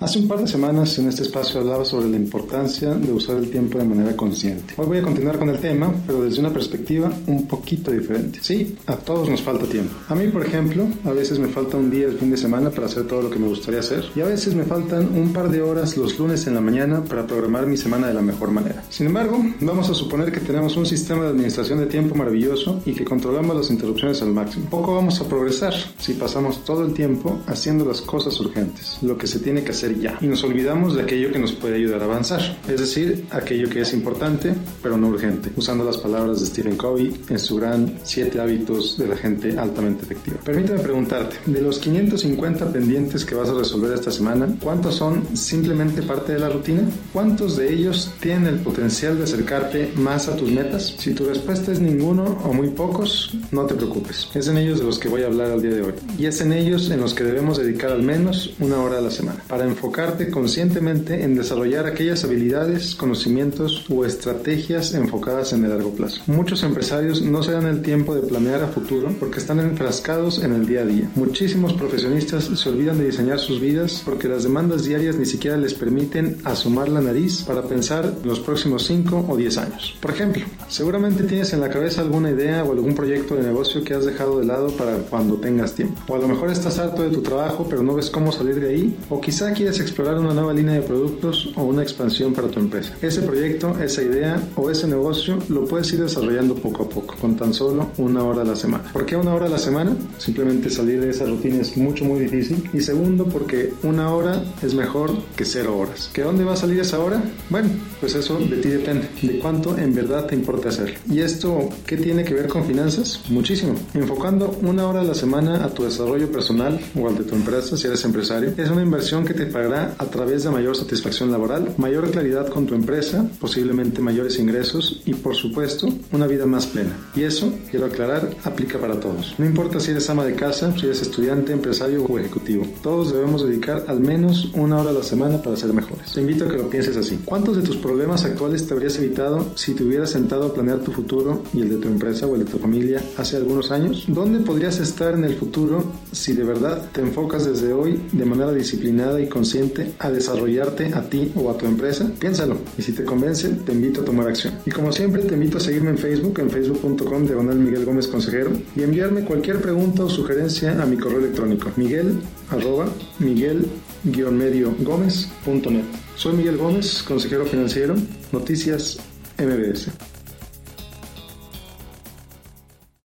Hace un par de semanas en este espacio hablaba sobre la importancia de usar el tiempo de manera consciente. Hoy voy a continuar con el tema, pero desde una perspectiva un poquito diferente. Sí, a todos nos falta tiempo. A mí, por ejemplo, a veces me falta un día el fin de semana para hacer todo lo que me gustaría hacer y a veces me faltan un par de horas los lunes en la mañana para programar mi semana de la mejor manera. Sin embargo, vamos a suponer que tenemos un sistema de administración de tiempo maravilloso y que controlamos las interrupciones al máximo. Poco vamos a progresar si pasamos todo el tiempo haciendo las cosas urgentes, lo que se tiene que hacer ya. Y nos olvidamos de aquello que nos puede ayudar a avanzar, es decir, aquello que es importante pero no urgente, usando las palabras de Stephen Covey en su gran 7 hábitos de la gente altamente efectiva. Permíteme preguntarte, de los 550 pendientes que vas a resolver esta semana, ¿cuántos son simplemente parte de la rutina? ¿Cuántos de ellos tienen el potencial de acercarte más a tus metas? Si tu respuesta es ninguno o muy pocos, no te preocupes. Es en ellos de los que voy a hablar al día de hoy. Y es en ellos en los que debemos dedicar al menos una hora a la semana para enfocarte conscientemente en desarrollar aquellas habilidades, conocimientos o estrategias enfocadas en el largo plazo. Muchos empresarios no se dan el tiempo de planear a futuro porque están enfrascados en el día a día. Muchísimos profesionistas se olvidan de diseñar sus vidas porque las demandas diarias ni siquiera les permiten asomar la nariz para pensar en los próximos 5 o 10 años. Por ejemplo, seguramente tienes en la cabeza alguna idea o algún proyecto de negocio que has dejado de lado para cuando tengas tiempo. O a lo mejor estás harto de tu trabajo pero no ves cómo salir de ahí. O quizá quieres explorar una nueva línea de productos o una expansión para tu empresa. Ese proyecto, esa idea o ese negocio lo puedes ir desarrollando poco a poco, con tan solo una hora a la semana. ¿Por qué una hora a la semana? Simplemente salir de esa rutina es mucho, muy difícil. Y segundo, porque una hora es mejor que cero horas. ¿Que dónde va a salir esa hora? Bueno, pues eso de ti depende, de cuánto en verdad te importa hacer. ¿Y esto qué tiene que ver con finanzas? Muchísimo. Enfocando una hora a la semana a tu desarrollo personal o al de tu empresa, si eres empresario, es una inversión que te a través de mayor satisfacción laboral, mayor claridad con tu empresa, posiblemente mayores ingresos y por supuesto una vida más plena. Y eso, quiero aclarar, aplica para todos. No importa si eres ama de casa, si eres estudiante, empresario o ejecutivo. Todos debemos dedicar al menos una hora a la semana para ser mejores. Te invito a que lo pienses así. ¿Cuántos de tus problemas actuales te habrías evitado si te hubieras sentado a planear tu futuro y el de tu empresa o el de tu familia hace algunos años? ¿Dónde podrías estar en el futuro si de verdad te enfocas desde hoy de manera disciplinada y consciente a desarrollarte a ti o a tu empresa? Piénsalo y si te convence, te invito a tomar acción. Y como siempre, te invito a seguirme en Facebook, en facebook.com diagonal Miguel Gómez Consejero y enviarme cualquier pregunta o sugerencia a mi correo electrónico miguel arroba miguel-medio gómez.net. Soy Miguel Gómez, consejero financiero, Noticias MBS.